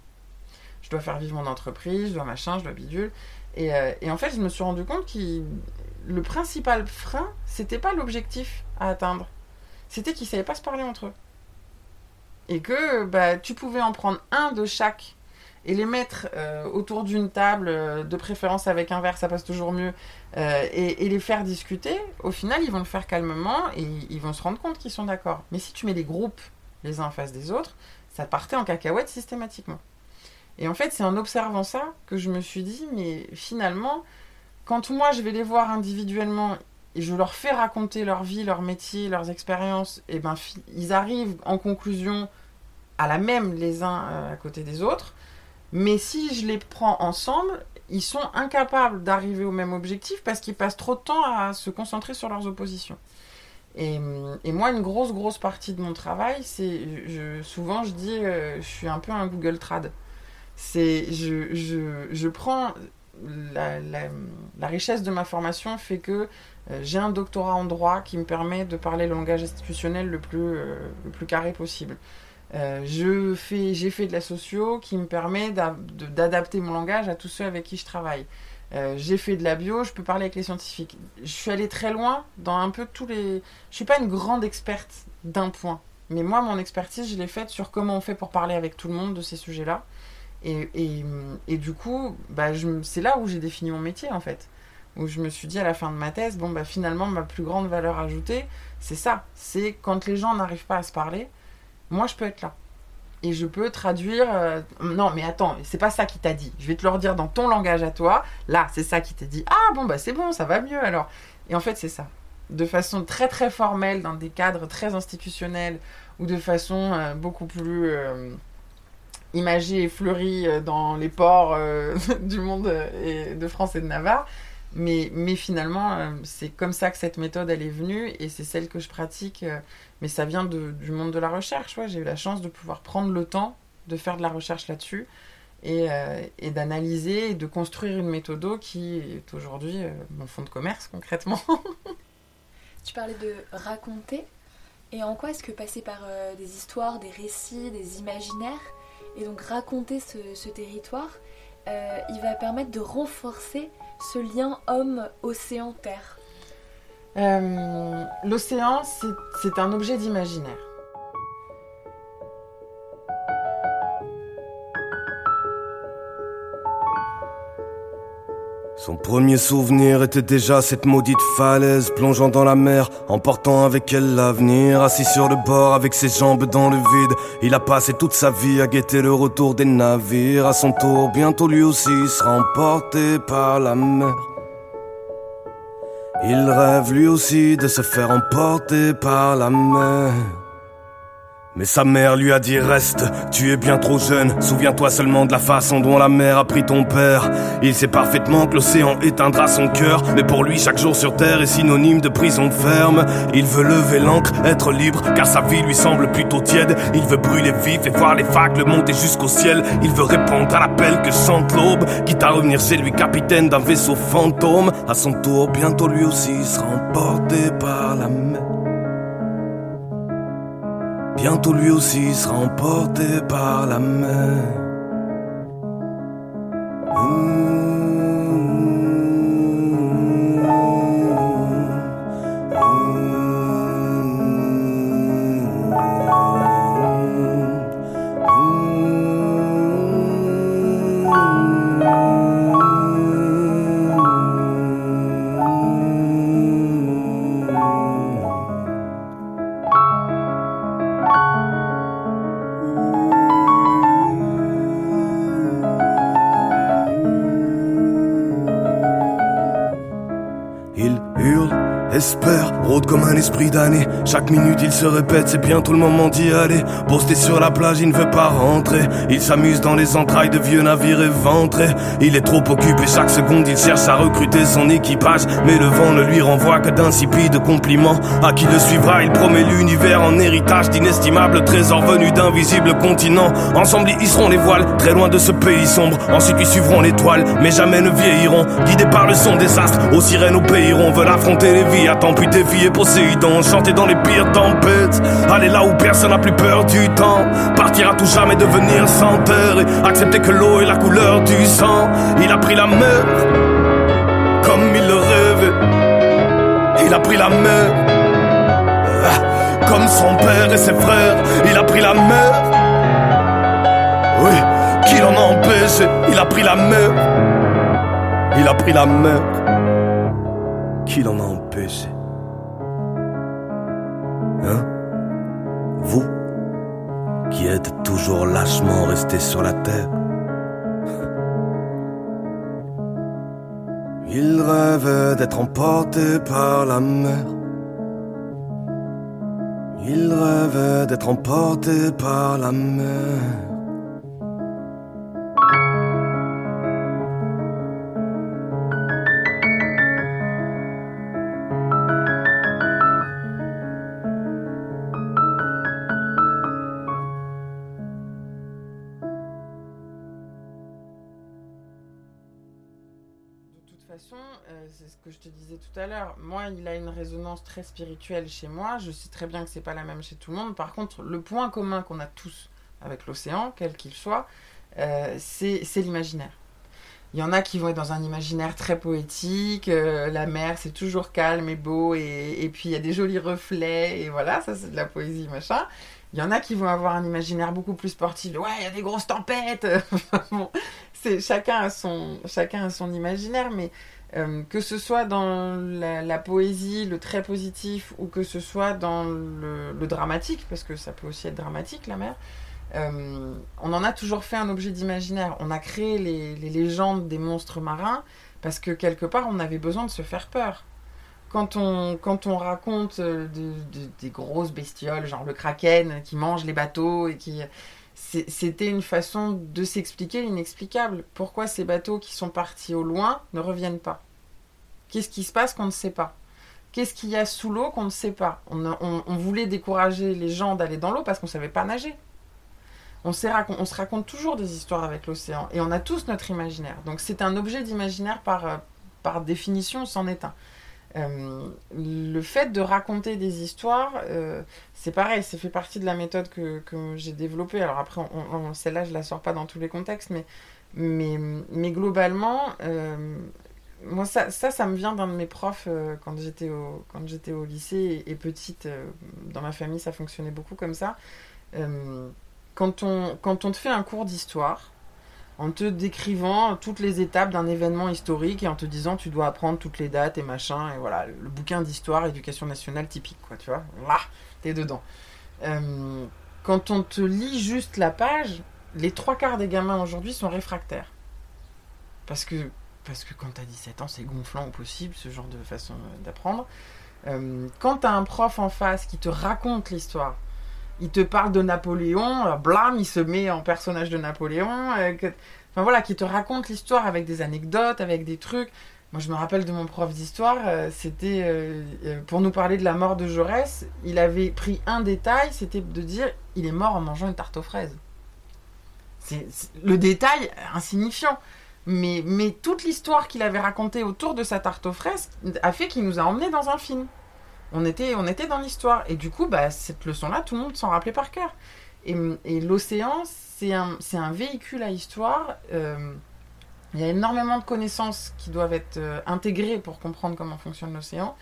Je dois faire vivre mon entreprise, je dois machin, je dois bidule et, euh, et en fait, je me suis rendu compte que le principal frein, c'était pas l'objectif à atteindre. C'était qu'ils savaient pas se parler entre eux. Et que bah, tu pouvais en prendre un de chaque et les mettre euh, autour d'une table, euh, de préférence avec un verre, ça passe toujours mieux, euh, et, les faire discuter, au final, ils vont le faire calmement et ils vont se rendre compte qu'ils sont d'accord. Mais si tu mets des groupes les uns en face des autres, ça partait en cacahuète systématiquement. Et en fait, c'est en observant ça que je me suis dit, mais finalement, quand moi je vais les voir individuellement et je leur fais raconter leur vie, leur métier, leurs expériences, et ben ils arrivent en conclusion à la même les uns à côté des autres. Mais si je les prends ensemble, ils sont incapables d'arriver au même objectif parce qu'ils passent trop de temps à se concentrer sur leurs oppositions. Et, moi, une grosse, grosse partie de mon travail, c'est. souvent, je dis, euh, je suis un peu un Google Trad. C'est, je, je, je prends la, richesse de ma formation fait que euh, j'ai un doctorat en droit qui me permet de parler le langage institutionnel le plus, euh, le plus carré possible. Euh, j'ai fait de la socio qui me permet d'adapter mon langage à tous ceux avec qui je travaille. Euh, j'ai fait de la bio, je peux parler avec les scientifiques. Je suis allée très loin dans un peu tous les. Je suis pas une grande experte d'un point, mais moi, mon expertise, je l'ai faite sur comment on fait pour parler avec tout le monde de ces sujets-là. Et, et, et, du coup, bah, c'est là où j'ai défini mon métier en fait où je me suis dit à la fin de ma thèse, bon, bah, finalement, ma plus grande valeur ajoutée, c'est ça. C'est quand les gens n'arrivent pas à se parler, moi, je peux être là. Et je peux traduire. Euh, non, mais attends, c'est pas ça qui t'a dit. Je vais te le redire dans ton langage à toi. Là, c'est ça qui t'a dit. Ah, bon, bah, c'est bon, ça va mieux alors. Et en fait, c'est ça. De façon très, très formelle, dans des cadres très institutionnels, ou de façon euh, beaucoup plus. Euh, imagée et fleurie dans les ports du monde de France et de Navarre, mais, finalement, euh, c'est comme ça que cette méthode, elle est venue et c'est celle que je pratique. Euh, mais ça vient du monde de la recherche. J'ai eu la chance de pouvoir prendre le temps de faire de la recherche là-dessus et, euh, d'analyser et de construire une méthode qui est aujourd'hui mon fonds de commerce concrètement. tu parlais de raconter. Et en quoi est-ce que passer par des histoires, des récits, des imaginaires, et donc raconter ce territoire, il va permettre de renforcer ce lien homme-océan-terre euh, L'océan, c'est un objet d'imaginaire. Son premier souvenir était déjà cette maudite falaise, plongeant dans la mer, emportant avec elle l'avenir. Assis sur le bord avec ses jambes dans le vide, il a passé toute sa vie à guetter le retour des navires. À son tour, bientôt lui aussi sera emporté par la mer. Il rêve lui aussi de se faire emporter par la mer. Mais sa mère lui a dit reste, tu es bien trop jeune, souviens-toi seulement de la façon dont la mer a pris ton père. Il sait parfaitement que l'océan éteindra son cœur, mais pour lui chaque jour sur terre est synonyme de prison ferme. Il veut lever l'encre, être libre, car sa vie lui semble plutôt tiède. Il veut brûler vif et voir les vagues monter jusqu'au ciel. Il veut répondre à l'appel que chante l'aube, quitte à revenir chez lui capitaine d'un vaisseau fantôme. À son tour, bientôt lui aussi sera emporté par la mer. Bientôt lui aussi sera emporté par la mer. Comme un esprit d'année. Chaque minute il se répète, c'est bientôt le moment d'y aller. Posté sur la plage, il ne veut pas rentrer. Il s'amuse dans les entrailles de vieux navires éventrés. Il est trop occupé, chaque seconde il cherche à recruter son équipage. Mais le vent ne lui renvoie que d'insipides compliments. À qui le suivra, il promet l'univers en héritage d'inestimables trésors venus d'invisibles continents. Ensemble ils seront les voiles, très loin de ce pays sombre. Ensuite ils suivront l'étoile, mais jamais ne vieilliront. Guidés par le son des astres, aux sirènes au on veulent affronter les vies, tant puis défier Poséidon, chanter dans les pires tempêtes, aller là où personne n'a plus peur du temps, partir à tout jamais, devenir sans terre et accepter que l'eau est la couleur du sang. Il a pris la mer comme il le rêvait, il a pris la mer ah, comme son père et ses frères, il a pris la mer. Oui, qui l'en a empêché, il a pris la mer, il a pris la mer, qui l'en a lâchement resté sur la terre. Il rêvait d'être emporté par la mer. Il rêvait d'être emporté par la mer. Je te disais tout à l'heure. Moi, il a une résonance très spirituelle chez moi. Je sais très bien que c'est pas la même chez tout le monde. Par contre, le point commun qu'on a tous avec l'océan, quel qu'il soit, euh, c'est l'imaginaire. Il y en a qui vont être dans un imaginaire très poétique. euh, la mer, c'est toujours calme et beau. Et, puis, il y a des jolis reflets. Et voilà, ça, c'est de la poésie, machin. Il y en a qui vont avoir un imaginaire beaucoup plus sportif. Ouais, il y a des grosses tempêtes. chacun a son imaginaire, mais euh, que ce soit dans la, poésie, le très positif, ou que ce soit dans le, dramatique, parce que ça peut aussi être dramatique la mer. euh, on en a toujours fait un objet d'imaginaire. On a créé les, légendes des monstres marins parce que quelque part on avait besoin de se faire peur quand on, quand on raconte euh, de- de- des grosses bestioles, genre le kraken qui mange les bateaux et qui. C'était une façon de s'expliquer l'inexplicable. Pourquoi ces bateaux qui sont partis au loin ne reviennent pas? Qu'est-ce qui se passe qu'on ne sait pas? Qu'est-ce qu'il y a sous l'eau qu'on ne sait pas? On, voulait décourager les gens d'aller dans l'eau parce qu'on ne savait pas nager. On se raconte toujours des histoires avec l'océan et on a tous notre imaginaire. Donc c'est un objet d'imaginaire par, euh, par définition, c'en est un. Euh, le fait de raconter des histoires, euh, c'est pareil, ça fait partie de la méthode que, que j'ai développée. Alors après, celle-là, je la sors pas dans tous les contextes, mais, mais, mais globalement, euh, moi, ça, ça, ça me vient d'un de mes profs quand j'étais au, quand j'étais au lycée et, et petite. dans ma famille, ça fonctionnait beaucoup comme ça. Quand, on, quand on te fait un cours d'histoire, en te décrivant toutes les étapes d'un événement historique et en te disant tu dois apprendre toutes les dates et machin et voilà le, bouquin d'histoire éducation nationale typique quoi tu vois. Là t'es dedans. Euh, quand on te lit juste la page les trois quarts des gamins aujourd'hui sont réfractaires. Parce que parce que quand t'as 17 ans c'est gonflant au possible ce genre de façon euh, d'apprendre. Euh, quand t'as un prof en face qui te raconte l'histoire il te parle de Napoléon, euh, blam, il se met en personnage de Napoléon, euh, enfin voilà, qui te raconte l'histoire avec des anecdotes, avec des trucs. Moi, je me rappelle de mon prof d'histoire, euh, c'était pour nous parler de la mort de Jaurès, il avait pris un détail, c'était de dire il est mort en mangeant une tarte aux fraises. C'est- le détail insignifiant. Mais, mais toute l'histoire qu'il avait racontée autour de sa tarte aux fraises a fait qu'il nous a emmenés dans un film. On était, on était dans l'histoire. Et du coup, bah, cette leçon-là, tout le monde s'en rappelait par cœur. Et, l'océan, c'est un, un véhicule à histoire. Euh, il y a énormément de connaissances qui doivent être euh, intégrées pour comprendre comment fonctionne l'océan.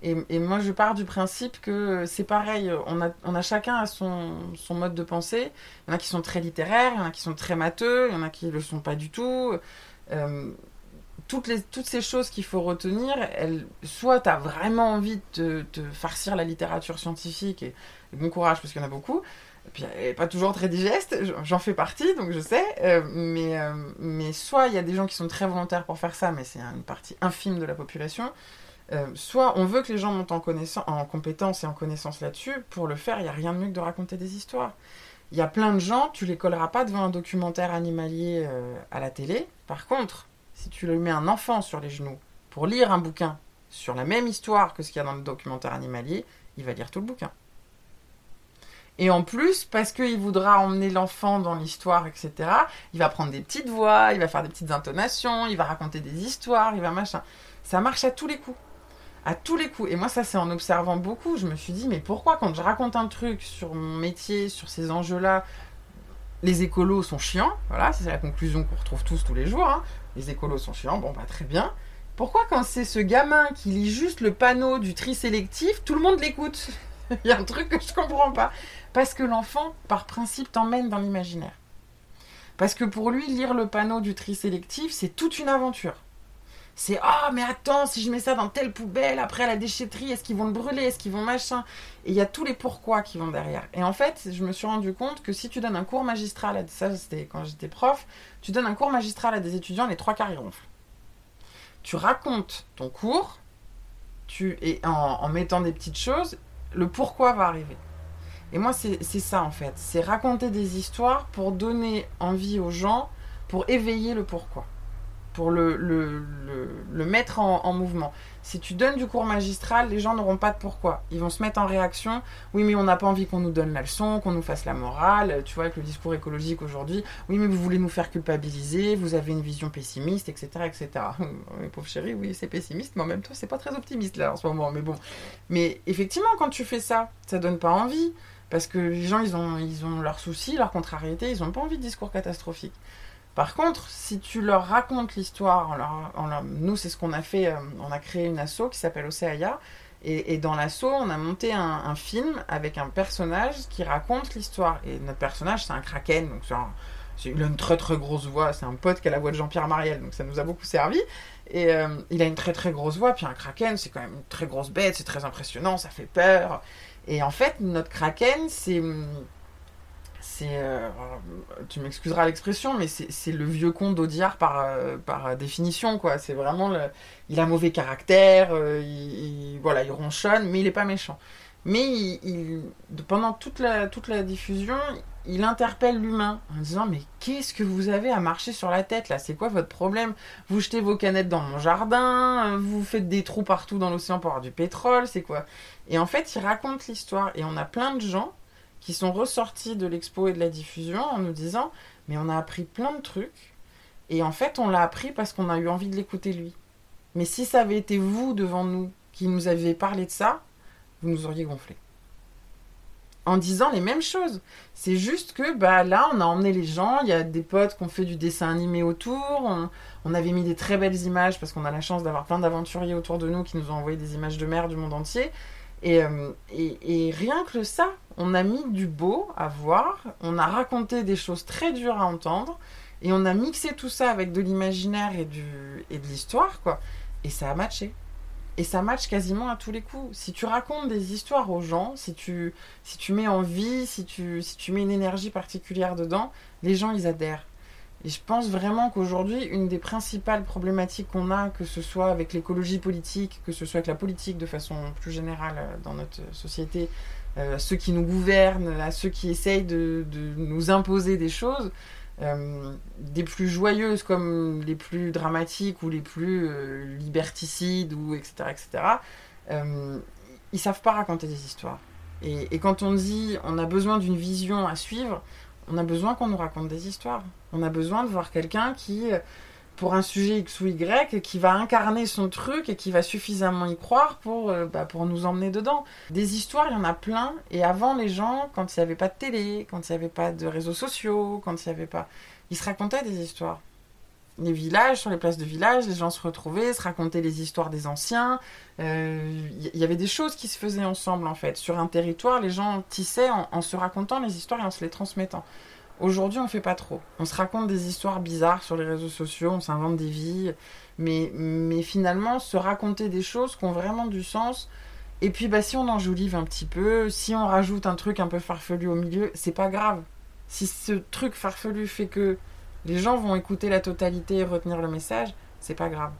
Et, moi, je pars du principe que c'est pareil. On a, on a chacun son, son mode de pensée. Il y en a qui sont très littéraires, il y en a qui sont très matheux, il y en a qui ne le sont pas du tout. Euh, toutes, ces choses qu'il faut retenir, elles, soit tu as vraiment envie de te, farcir la littérature scientifique, et, bon courage parce qu'il y en a beaucoup, et puis elle n'est pas toujours très digeste, j'en- fais partie, donc je sais, euh, mais, euh, mais soit il y a des gens qui sont très volontaires pour faire ça, mais c'est une partie infime de la population, euh, soit on veut que les gens montent en, en compétence et en connaissance là-dessus, pour le faire, il n'y a rien de mieux que de raconter des histoires. Il y a plein de gens, tu les colleras pas devant un documentaire animalier à la télé. Par contre, si tu lui mets un enfant sur les genoux pour lire un bouquin sur la même histoire que ce qu'il y a dans le documentaire animalier, il va lire tout le bouquin. Et en plus, parce qu'il voudra emmener l'enfant dans l'histoire, etc., il va prendre des petites voix, il va faire des petites intonations, il va raconter des histoires, il va machin. Ça marche à tous les coups. À tous les coups. Et moi, ça, c'est en observant beaucoup. Je me suis dit, mais pourquoi, quand je raconte un truc sur mon métier, sur ces enjeux-là, les écolos sont chiants Voilà, c'est la conclusion qu'on retrouve tous tous les jours. hein. Les écolos sont chiants, bon, bah très bien. Pourquoi, quand c'est ce gamin qui lit juste le panneau du tri sélectif, tout le monde l'écoute Il y a un truc que je comprends pas. Parce que l'enfant, par principe, t'emmène dans l'imaginaire. Parce que pour lui, lire le panneau du tri sélectif, c'est toute une aventure. C'est ah mais attends si je mets ça dans telle poubelle après à la déchetterie est-ce qu'ils vont le brûler est-ce qu'ils vont machin? Et il y a tous les pourquoi qui vont derrière. Et en fait je me suis rendu compte que si tu donnes un cours magistral à ça c'était quand j'étais prof tu donnes un cours magistral à des étudiants les trois quarts ils ronflent. Tu racontes ton cours tu et en, en mettant des petites choses le pourquoi va arriver. Et moi c'est ça en fait. C'est raconter des histoires pour donner envie aux gens pour éveiller le pourquoi pour le, le, le, mettre en, mouvement. Si tu donnes du cours magistral, les gens n'auront pas de pourquoi. Ils vont se mettre en réaction. Oui, mais on n'a pas envie qu'on nous donne la leçon, qu'on nous fasse la morale. Tu vois, avec le discours écologique aujourd'hui. Oui, mais vous voulez nous faire culpabiliser. Vous avez une vision pessimiste, etc., etc. Mes pauvres chéris, oui, c'est pessimiste, mais même temps, c'est pas très optimiste là en ce moment. Mais bon. Mais effectivement, quand tu fais ça, ça donne pas envie. Parce que les gens, ils ont, ils ont leurs soucis, leurs contrariétés, ils n'ont pas envie de discours catastrophiques. Par contre, si tu leur racontes l'histoire, nous c'est ce qu'on a fait, euh, on a créé une asso qui s'appelle Océaya, et, dans l'asso on a monté un, film avec un personnage qui raconte l'histoire. Et notre personnage c'est un kraken, donc c'est il a une très très grosse voix, c'est un pote qui a la voix de Jean-Pierre Mariel, donc ça nous a beaucoup servi. Et euh, il a une très très grosse voix, puis un kraken c'est quand même une très grosse bête, c'est très impressionnant, ça fait peur. Et en fait, notre kraken, c'est. C'est. Euh, tu m'excuseras l'expression, mais c'est le vieux con d'Audiard par, euh, par définition, quoi. C'est vraiment. Il a mauvais caractère, euh, il, voilà, il ronchonne, mais il n'est pas méchant. Mais il, pendant toute la, toute la diffusion, il interpelle l'humain en disant Mais qu'est-ce que vous avez à marcher sur la tête là? C'est quoi votre problème? Vous jetez vos canettes dans mon jardin, vous faites des trous partout dans l'océan pour avoir du pétrole, c'est quoi? Et en fait, il raconte l'histoire. Et on a plein de gens qui sont ressortis de l'expo et de la diffusion en nous disant Mais on a appris plein de trucs. Et en fait, on l'a appris parce qu'on a eu envie de l'écouter lui. Mais si ça avait été vous devant nous qui nous avez parlé de ça, vous nous auriez gonflé en disant les mêmes choses. C'est juste que bah, là, on a emmené les gens, il y a des potes qui ont fait du dessin animé autour, on, avait mis des très belles images parce qu'on a la chance d'avoir plein d'aventuriers autour de nous qui nous ont envoyé des images de mer du monde entier. Et, euh, et, rien que ça, on a mis du beau à voir, on a raconté des choses très dures à entendre, et on a mixé tout ça avec de l'imaginaire et, de l'histoire, quoi. Et ça a matché. Et ça match quasiment à tous les coups. Si tu racontes des histoires aux gens, si tu, si tu mets en vie, si tu, si tu mets une énergie particulière dedans, les gens, ils adhèrent. Et je pense vraiment qu'aujourd'hui, une des principales problématiques qu'on a, que ce soit avec l'écologie politique, que ce soit avec la politique de façon plus générale euh, dans notre société, euh, ceux qui nous gouvernent, à ceux qui essayent de, nous imposer des choses, euh, des plus joyeuses comme les plus dramatiques ou les plus euh, liberticides ou etc etc ils savent pas raconter des histoires. Et, et, quand on dit on a besoin d'une vision à suivre on a besoin qu'on nous raconte des histoires on a besoin de voir quelqu'un qui pour un sujet X ou Y qui va incarner son truc et qui va suffisamment y croire pour, euh, bah, pour nous emmener dedans. Des histoires, il y en a plein. Et avant, les gens, quand il n'y avait pas de télé, quand il n'y avait pas de réseaux sociaux, quand il n'y avait pas... Ils se racontaient des histoires. Les villages, sur les places de village, les gens se retrouvaient, se racontaient les histoires des anciens. Il euh, y avait des choses qui se faisaient ensemble, en fait. Sur un territoire, les gens tissaient en se racontant les histoires et en se les transmettant. Aujourd'hui, on fait pas trop. On se raconte des histoires bizarres sur les réseaux sociaux, on s'invente des vies, mais, mais finalement, se raconter des choses qui ont vraiment du sens. Et puis, bah, si on enjolive un petit peu, si on rajoute un truc un peu farfelu au milieu, c'est pas grave. Si ce truc farfelu fait que les gens vont écouter la totalité et retenir le message, c'est pas grave.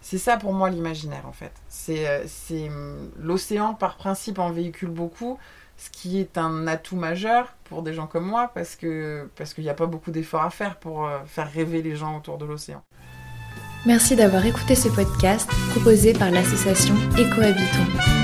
C'est ça pour moi l'imaginaire en fait. C'est euh, hum, l'océan par principe en véhicule beaucoup ce qui est un atout majeur pour des gens comme moi parce que parce qu'il n'y a pas beaucoup d'efforts à faire pour euh, faire rêver les gens autour de l'océan. Merci d'avoir écouté ce podcast proposé par l'association Ecohabitons.